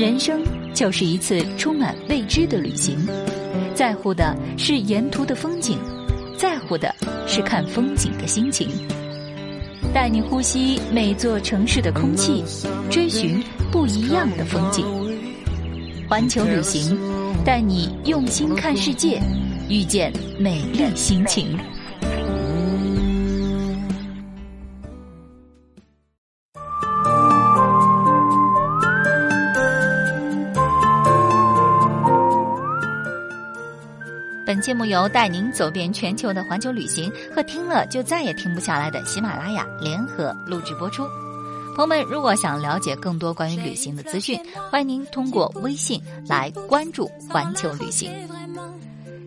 人生就是一次充满未知的旅行，在乎的是沿途的风景，在乎的是看风景的心情。带你呼吸每座城市的空气，追寻不一样的风景。环球旅行，带你用心看世界，遇见美丽心情。本节目由带您走遍全球的环球旅行和听了就再也停不下来的喜马拉雅联合录制播出。朋友们，如果想了解更多关于旅行的资讯，欢迎您通过微信来关注环球旅行。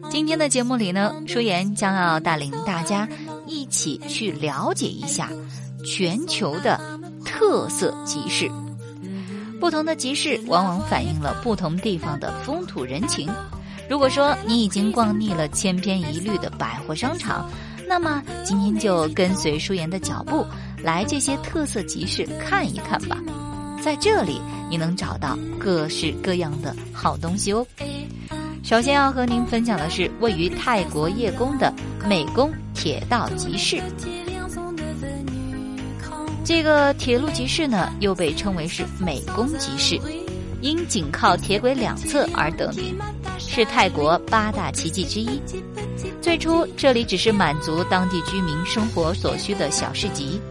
今天的节目里呢，舒言将要带领大家一起去了解一下全球的特色集市。不同的集市往往反映了不同地方的风土人情。如果说你已经逛腻了千篇一律的百货商场，那么今天就跟随舒言的脚步，来这些特色集市看一看吧。在这里，你能找到各式各样的好东西哦。首先要和您分享的是位于泰国叶公的美宫铁道集市。这个铁路集市呢，又被称为是美宫集市，因紧靠铁轨两侧而得名。是泰国八大奇迹之一。最初，这里只是满足当地居民生活所需的小市集。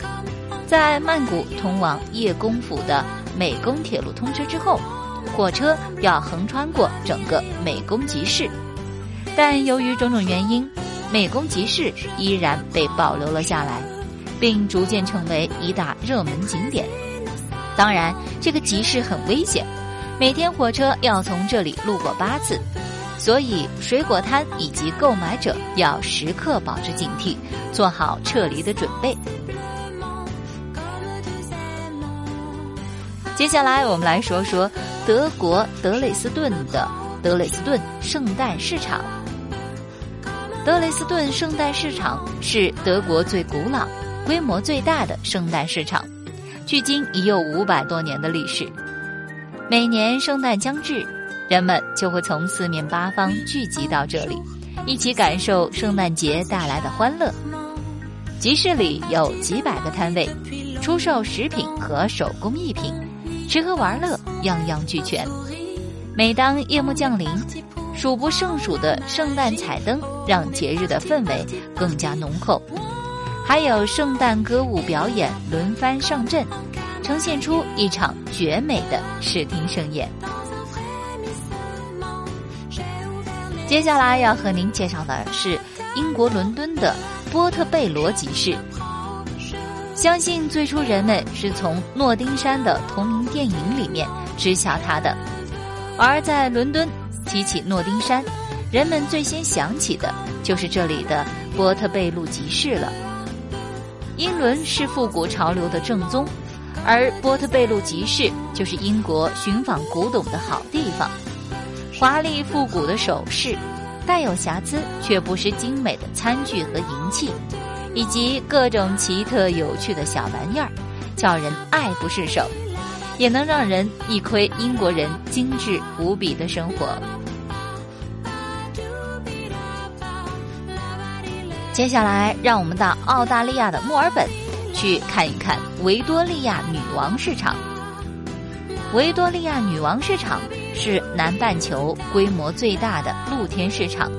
在曼谷通往叶公府的美宫铁路通车之后，火车要横穿过整个美宫集市。但由于种种原因，美宫集市依然被保留了下来，并逐渐成为一大热门景点。当然，这个集市很危险，每天火车要从这里路过八次。所以，水果摊以及购买者要时刻保持警惕，做好撤离的准备。接下来，我们来说说德国德累斯顿的德累斯顿圣诞市场。德累斯顿圣诞市场是德国最古老、规模最大的圣诞市场，距今已有五百多年的历史。每年圣诞将至。人们就会从四面八方聚集到这里，一起感受圣诞节带来的欢乐。集市里有几百个摊位，出售食品和手工艺品，吃喝玩乐样样俱全。每当夜幕降临，数不胜数的圣诞彩灯让节日的氛围更加浓厚，还有圣诞歌舞表演轮番上阵，呈现出一场绝美的视听盛宴。接下来要和您介绍的是英国伦敦的波特贝罗集市。相信最初人们是从诺丁山的同名电影里面知晓它的，而在伦敦提起诺丁山，人们最先想起的就是这里的波特贝路集市了。英伦是复古潮流的正宗，而波特贝路集市就是英国寻访古董的好地方。华丽复古的首饰，带有瑕疵却不失精美的餐具和银器，以及各种奇特有趣的小玩意儿，叫人爱不释手，也能让人一窥英国人精致无比的生活。接下来，让我们到澳大利亚的墨尔本，去看一看维多利亚女王市场。维多利亚女王市场。是南半球规模最大的露天市场，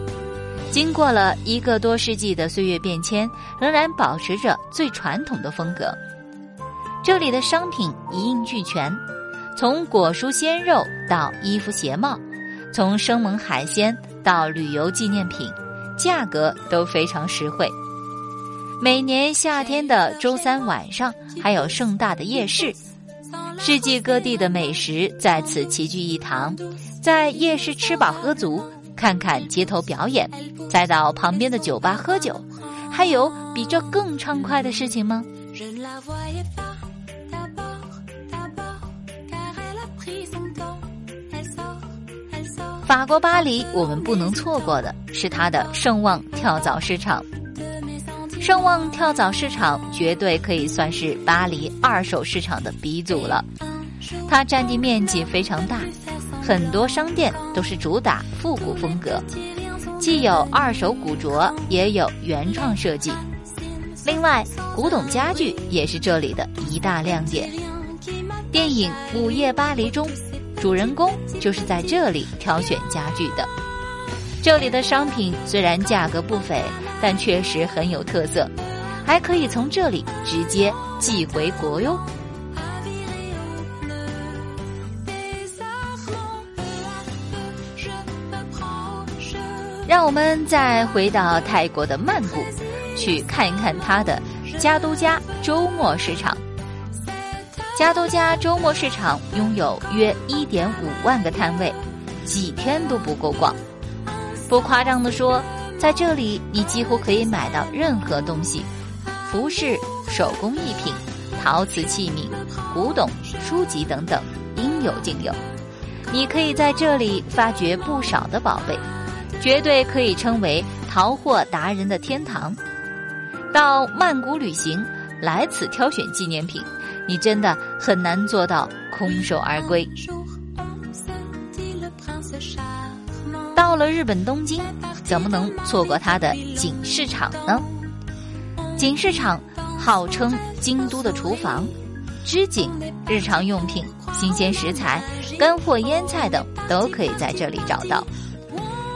经过了一个多世纪的岁月变迁，仍然保持着最传统的风格。这里的商品一应俱全，从果蔬鲜肉到衣服鞋帽，从生猛海鲜到旅游纪念品，价格都非常实惠。每年夏天的周三晚上，还有盛大的夜市。世界各地的美食在此齐聚一堂，在夜市吃饱喝足，看看街头表演，再到旁边的酒吧喝酒，还有比这更畅快的事情吗？法国巴黎，我们不能错过的是它的圣旺跳蚤市场。圣旺跳蚤市场绝对可以算是巴黎二手市场的鼻祖了。它占地面积非常大，很多商店都是主打复古风格，既有二手古着，也有原创设计。另外，古董家具也是这里的一大亮点。电影《午夜巴黎》中，主人公就是在这里挑选家具的。这里的商品虽然价格不菲，但确实很有特色，还可以从这里直接寄回国哟。让我们再回到泰国的曼谷，去看一看它的加都加周末市场。加都加周末市场拥有约一点五万个摊位，几天都不够逛。不夸张的说，在这里你几乎可以买到任何东西，服饰、手工艺品、陶瓷器皿、古董、书籍等等，应有尽有。你可以在这里发掘不少的宝贝。绝对可以称为淘货达人的天堂。到曼谷旅行，来此挑选纪念品，你真的很难做到空手而归。到了日本东京，怎么能错过它的锦市场呢？锦市场号称京都的厨房，织锦、日常用品、新鲜食材、干货腌菜等都可以在这里找到。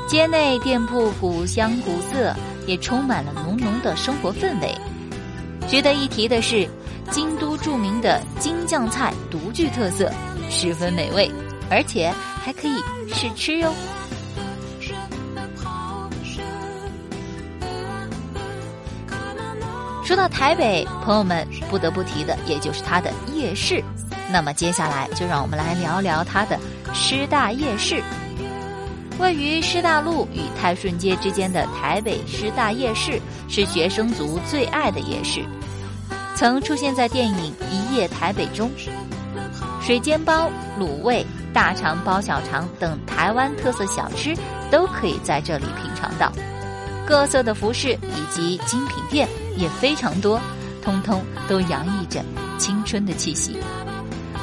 街内店铺古香古色，也充满了浓浓的生活氛围。值得一提的是，京都著名的京酱菜独具特色，十分美味，而且还可以试吃哟。说到台北，朋友们不得不提的也就是它的夜市。那么接下来就让我们来聊聊它的师大夜市。位于师大路与泰顺街之间的台北师大夜市是学生族最爱的夜市，曾出现在电影《一夜台北》中。水煎包、卤味、大肠包小肠等台湾特色小吃都可以在这里品尝到，各色的服饰以及精品店也非常多，通通都洋溢着青春的气息。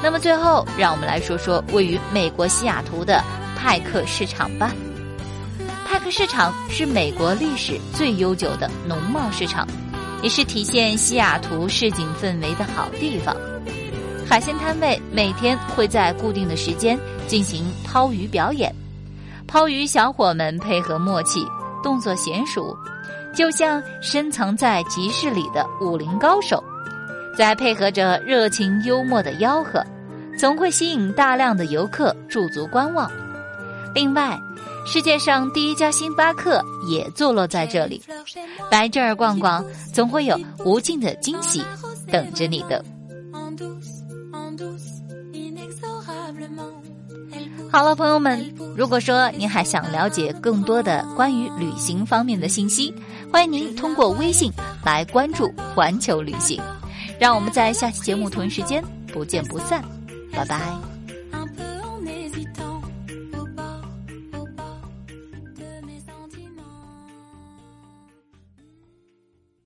那么最后，让我们来说说位于美国西雅图的。派克市场吧。派克市场是美国历史最悠久的农贸市场，也是体现西雅图市井氛围的好地方。海鲜摊位每天会在固定的时间进行抛鱼表演，抛鱼小伙们配合默契，动作娴熟，就像深藏在集市里的武林高手。再配合着热情幽默的吆喝，总会吸引大量的游客驻足观望。另外，世界上第一家星巴克也坐落在这里，来这儿逛逛，总会有无尽的惊喜等着你的。好了，朋友们，如果说您还想了解更多的关于旅行方面的信息，欢迎您通过微信来关注环球旅行。让我们在下期节目同一时间不见不散，拜拜。